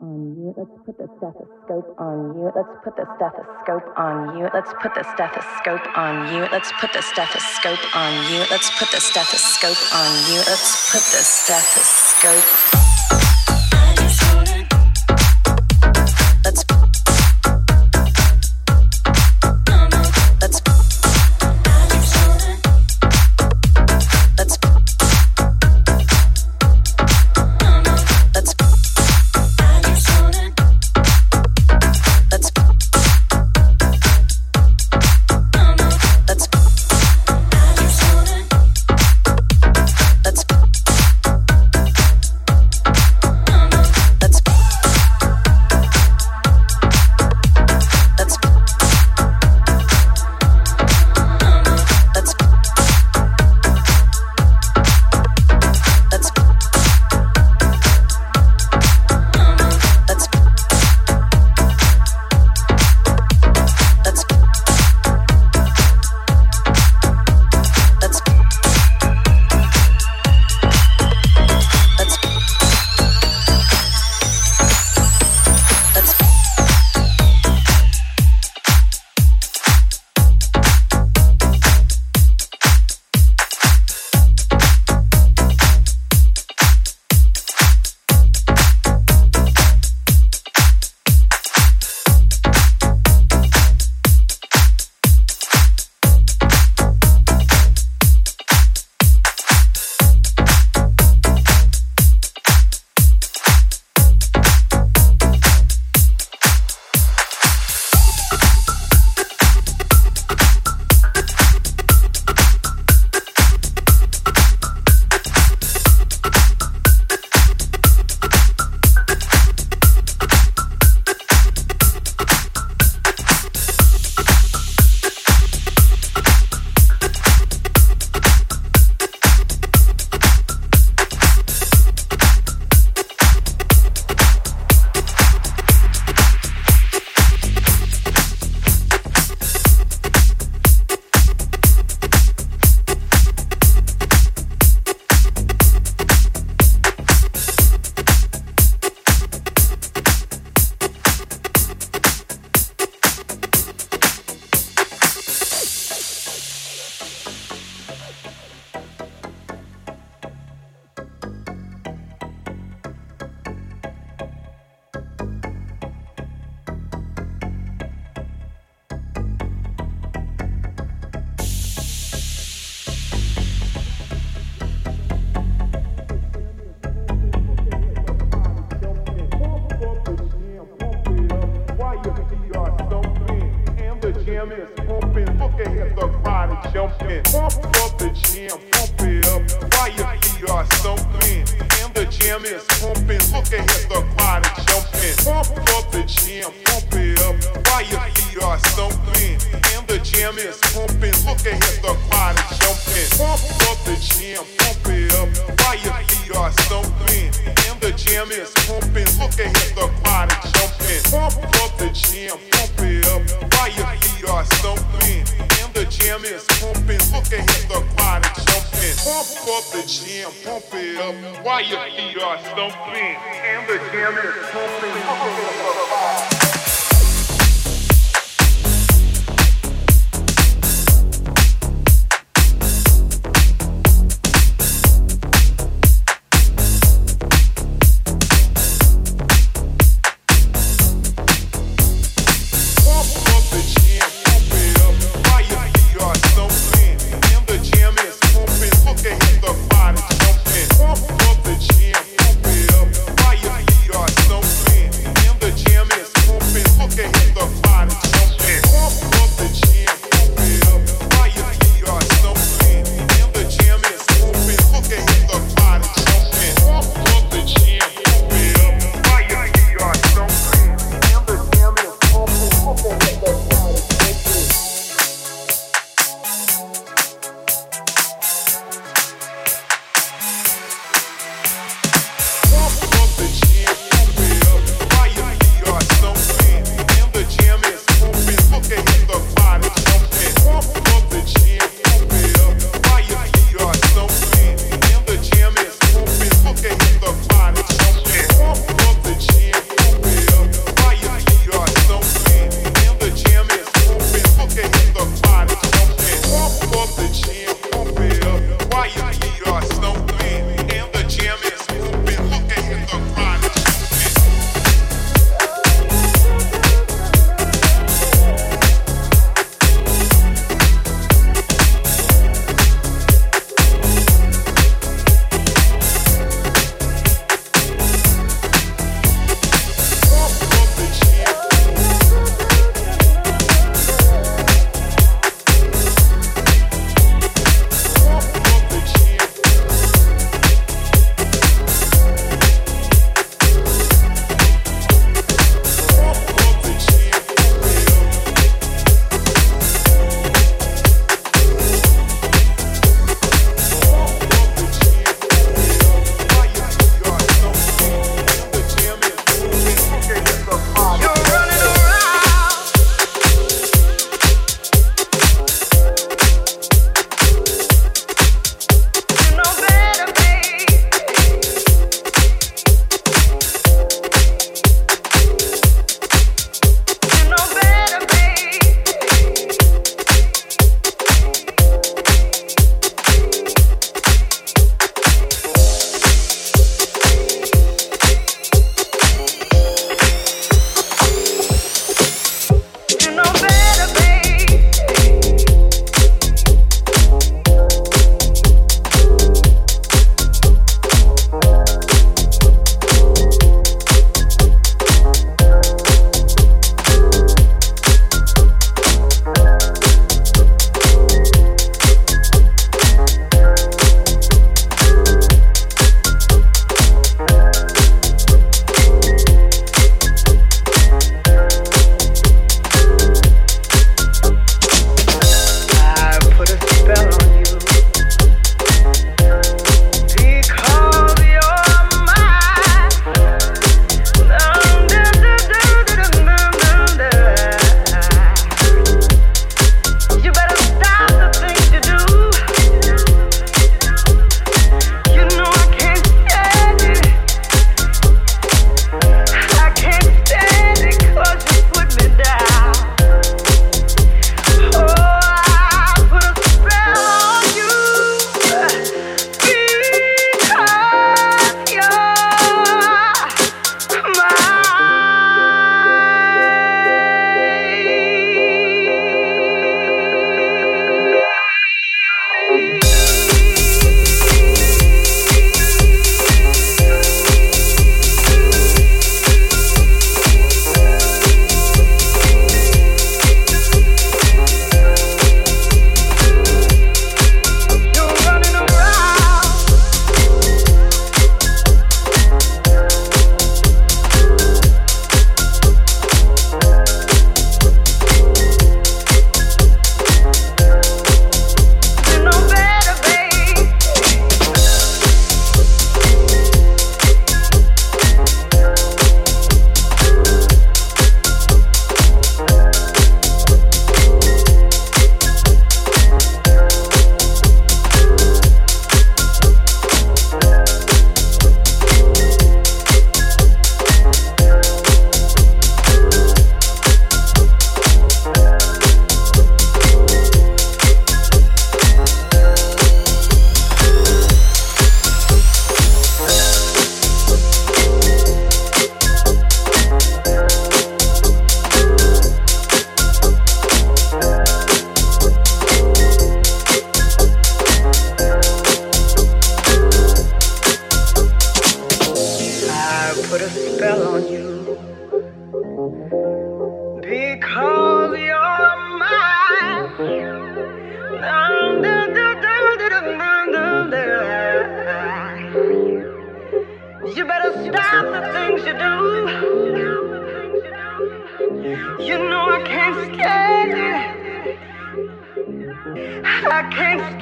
on you. Let's put the stethoscope on you. Let's put the stethoscope on you. Let's put the stethoscope on you. Let's put the stethoscope on you. Let's put the stethoscope on you. Let's put the stethoscope.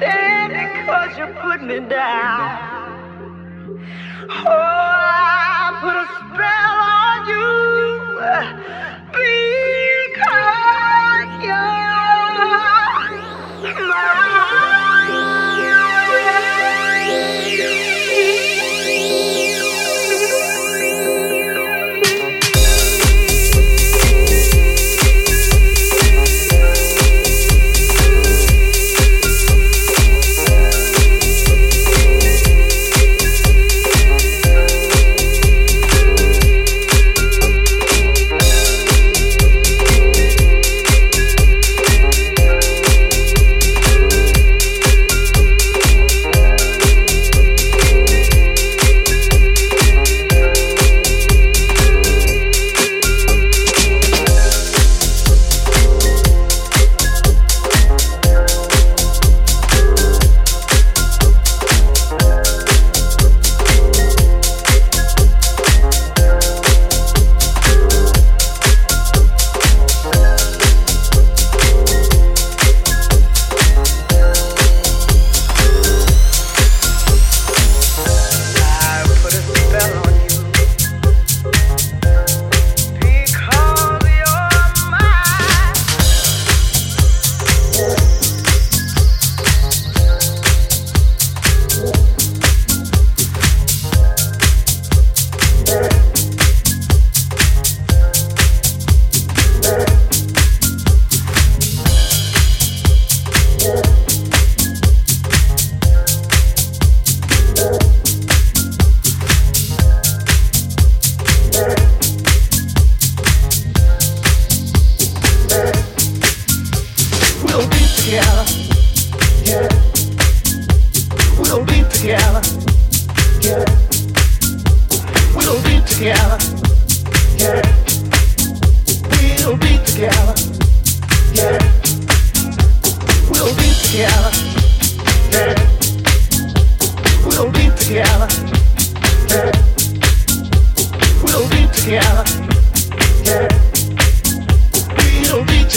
It cause you put me down. Oh, I put a spell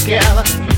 chequeaba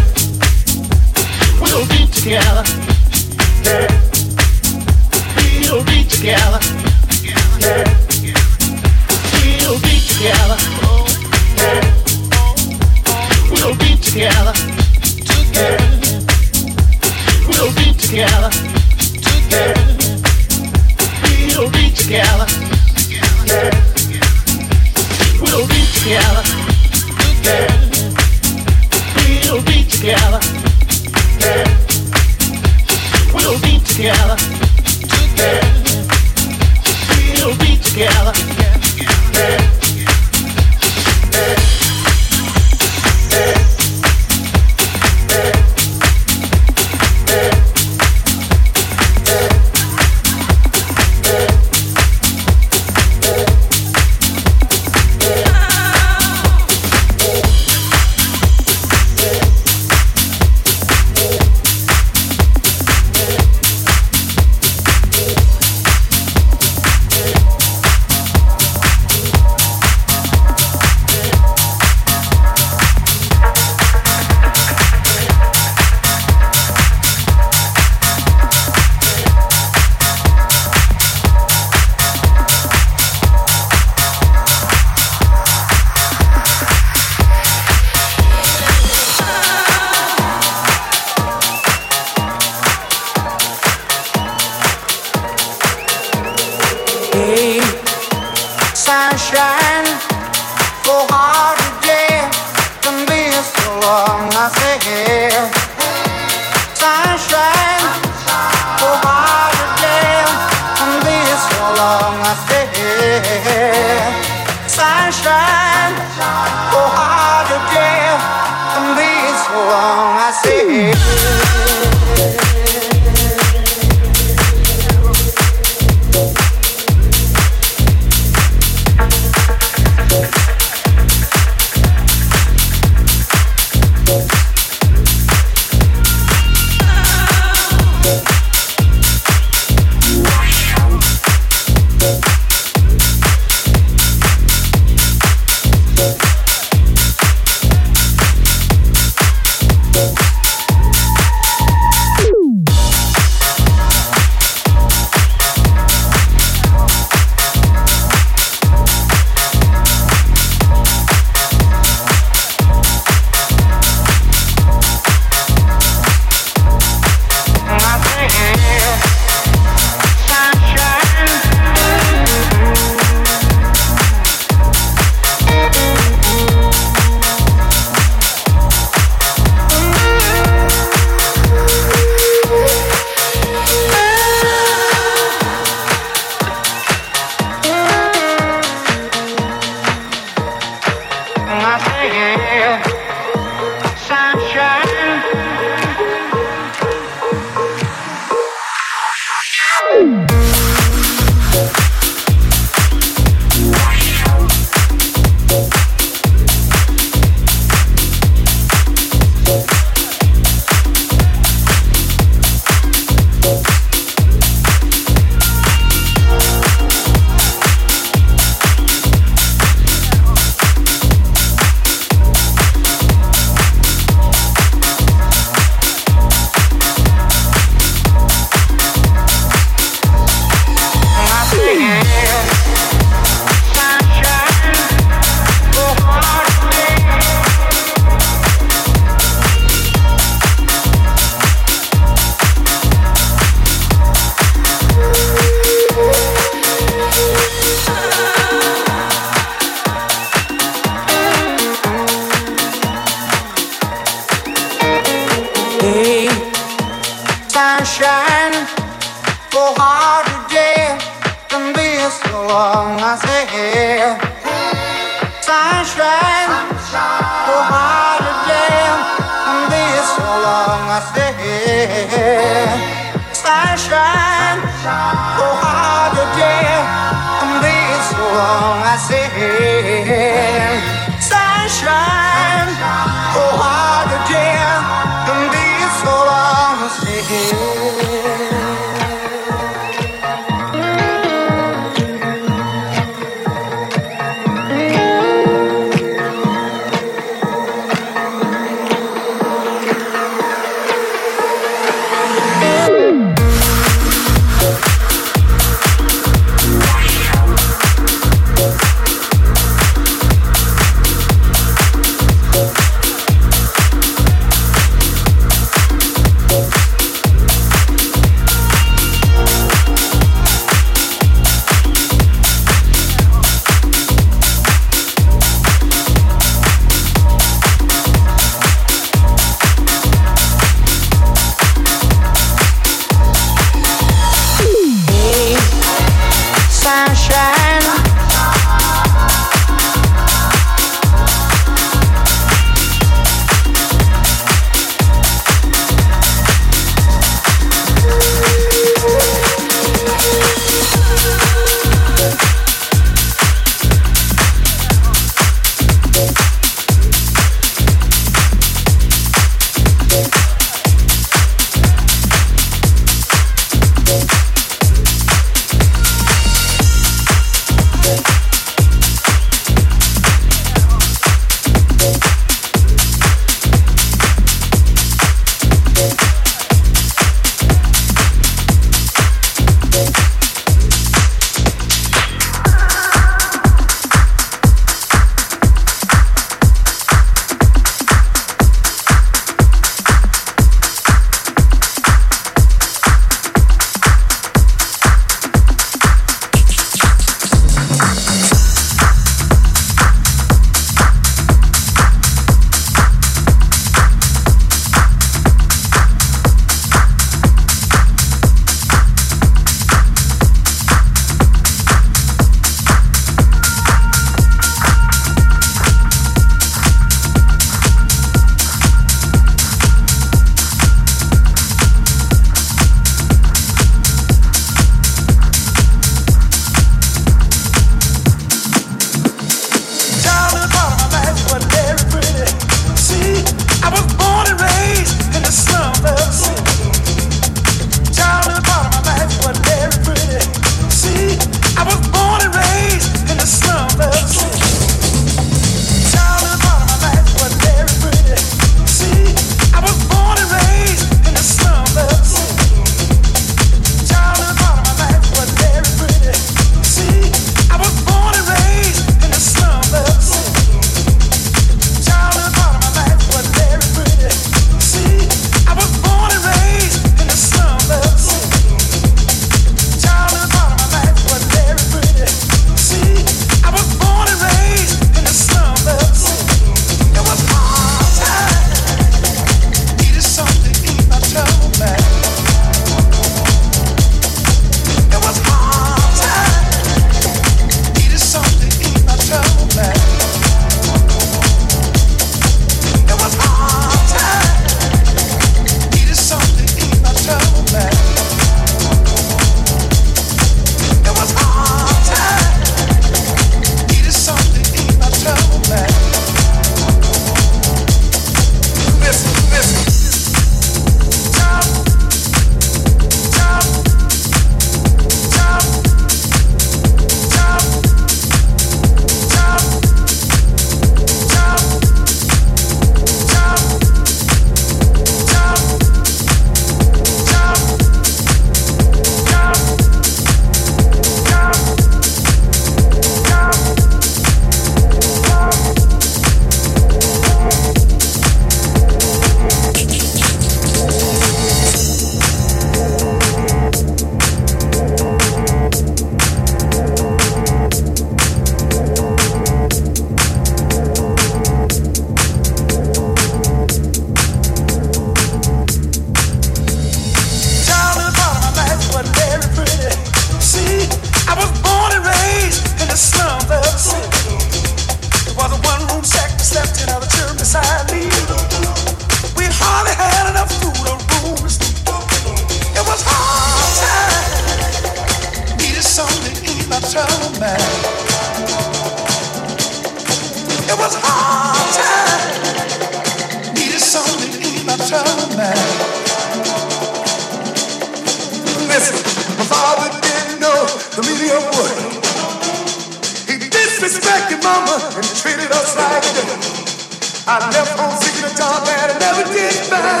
I left home seeking a job that I never did find.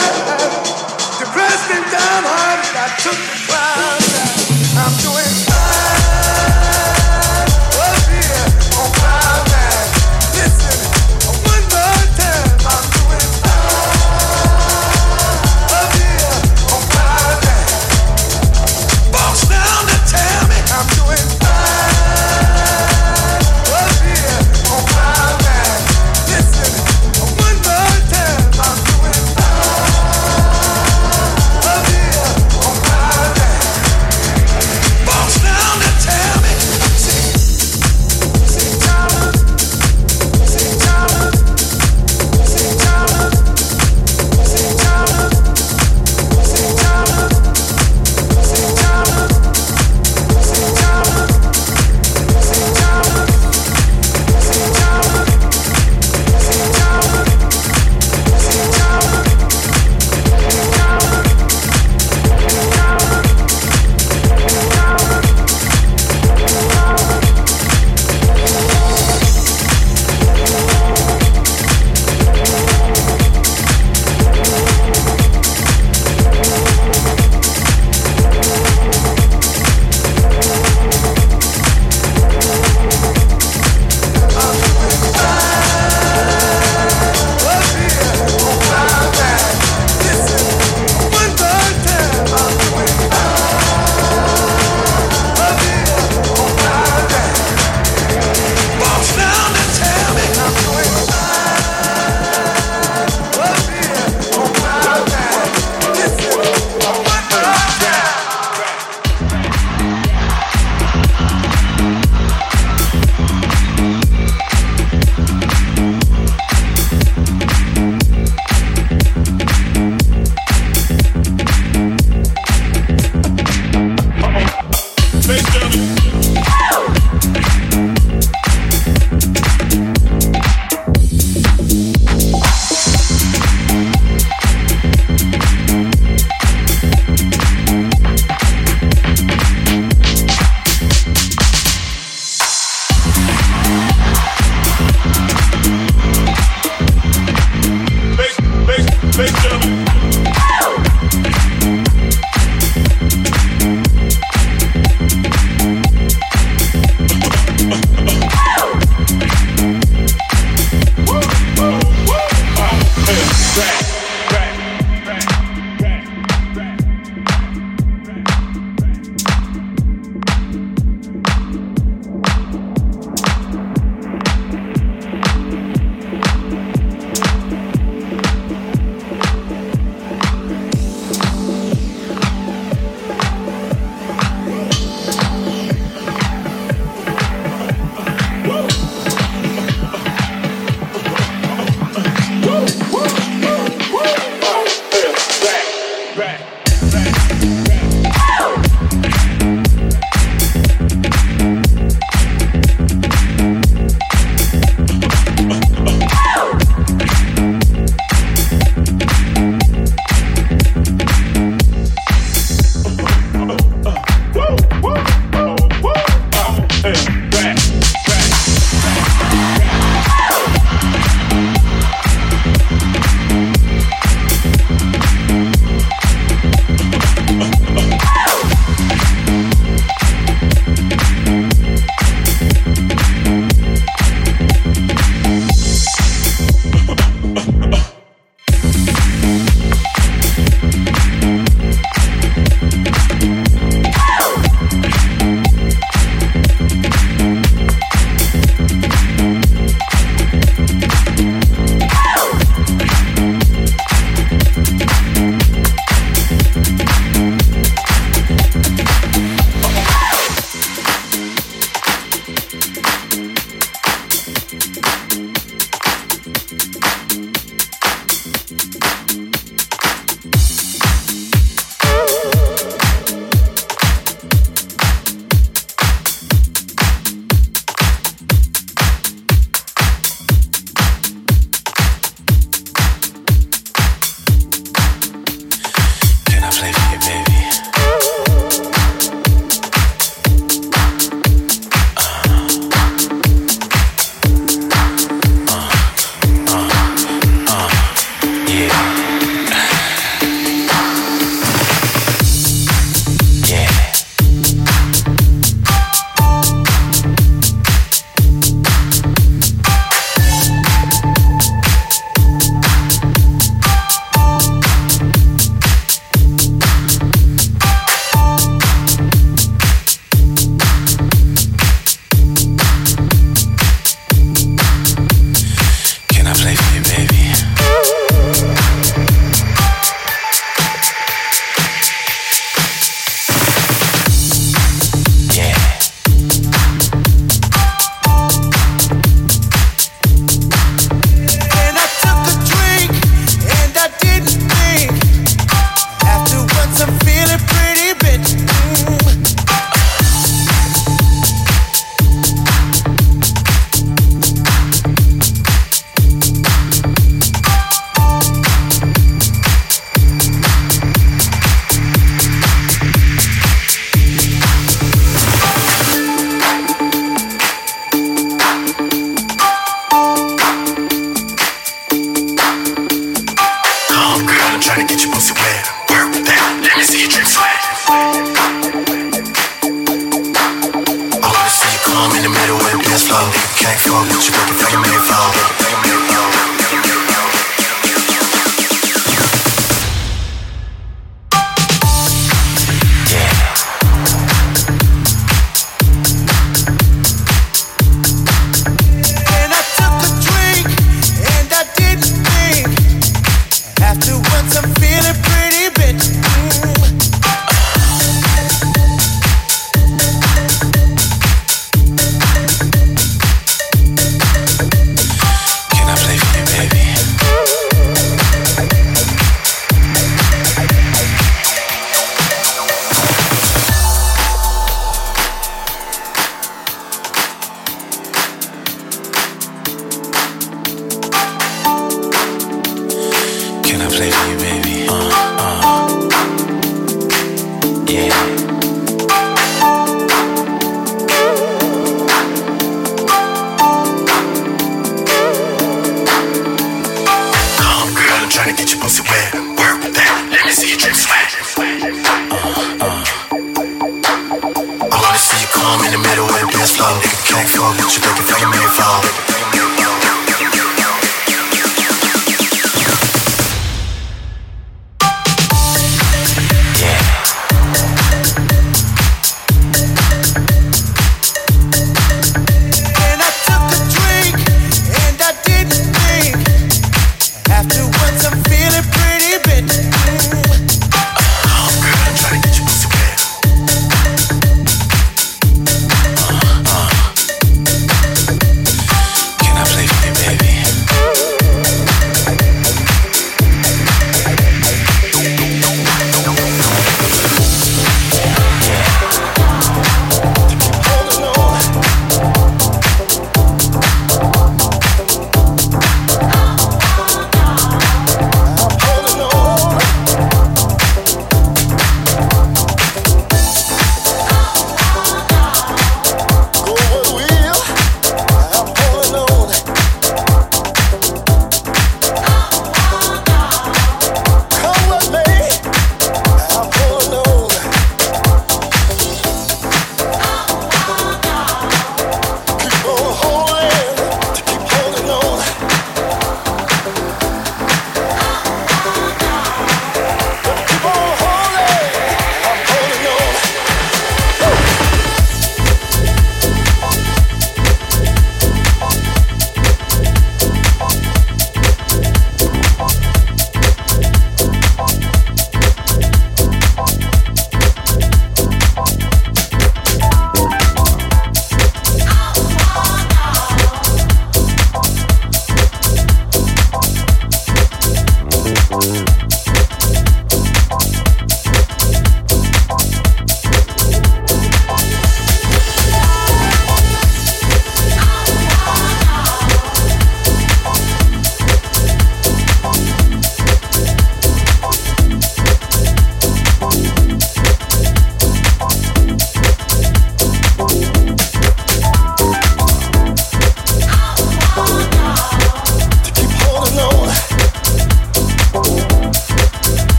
Depressed and downhearted, I took the climb. I'm doing.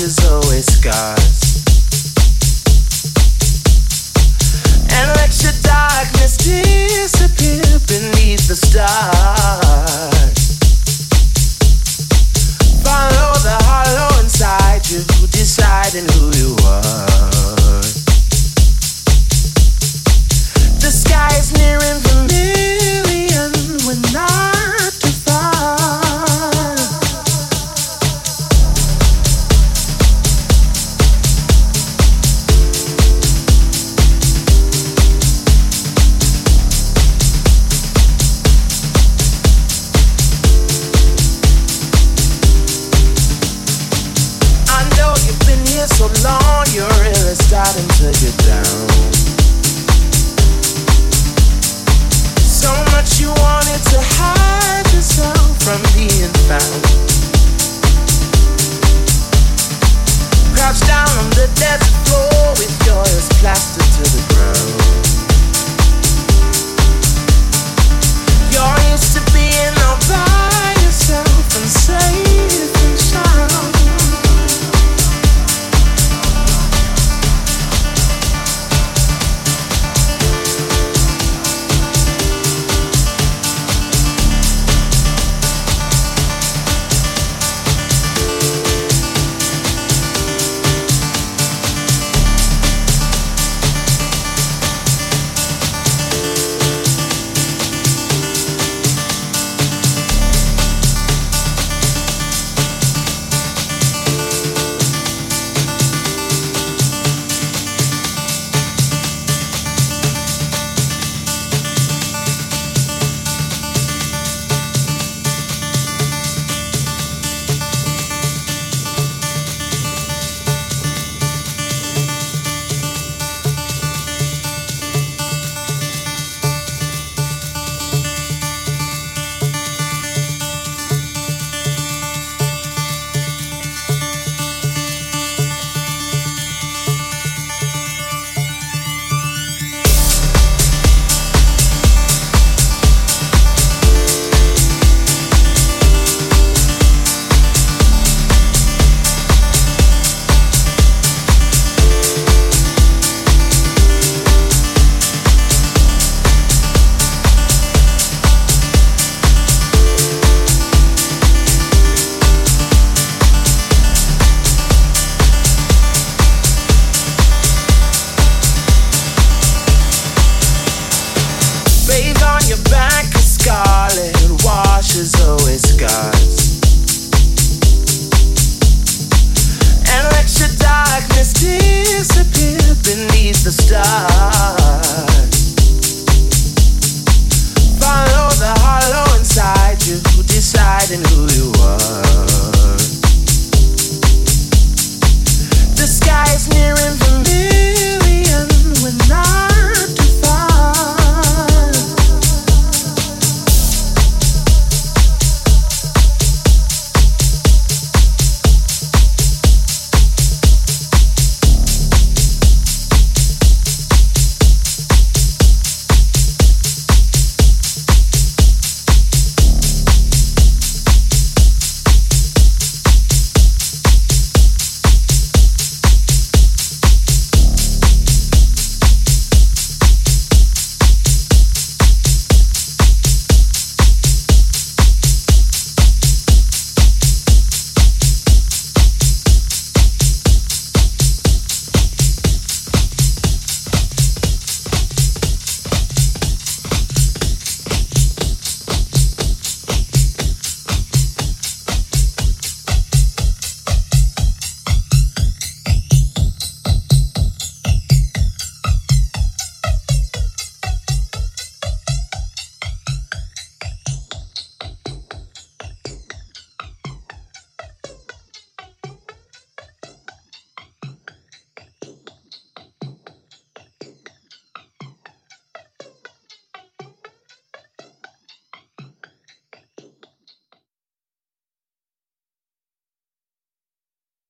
Washes away scars.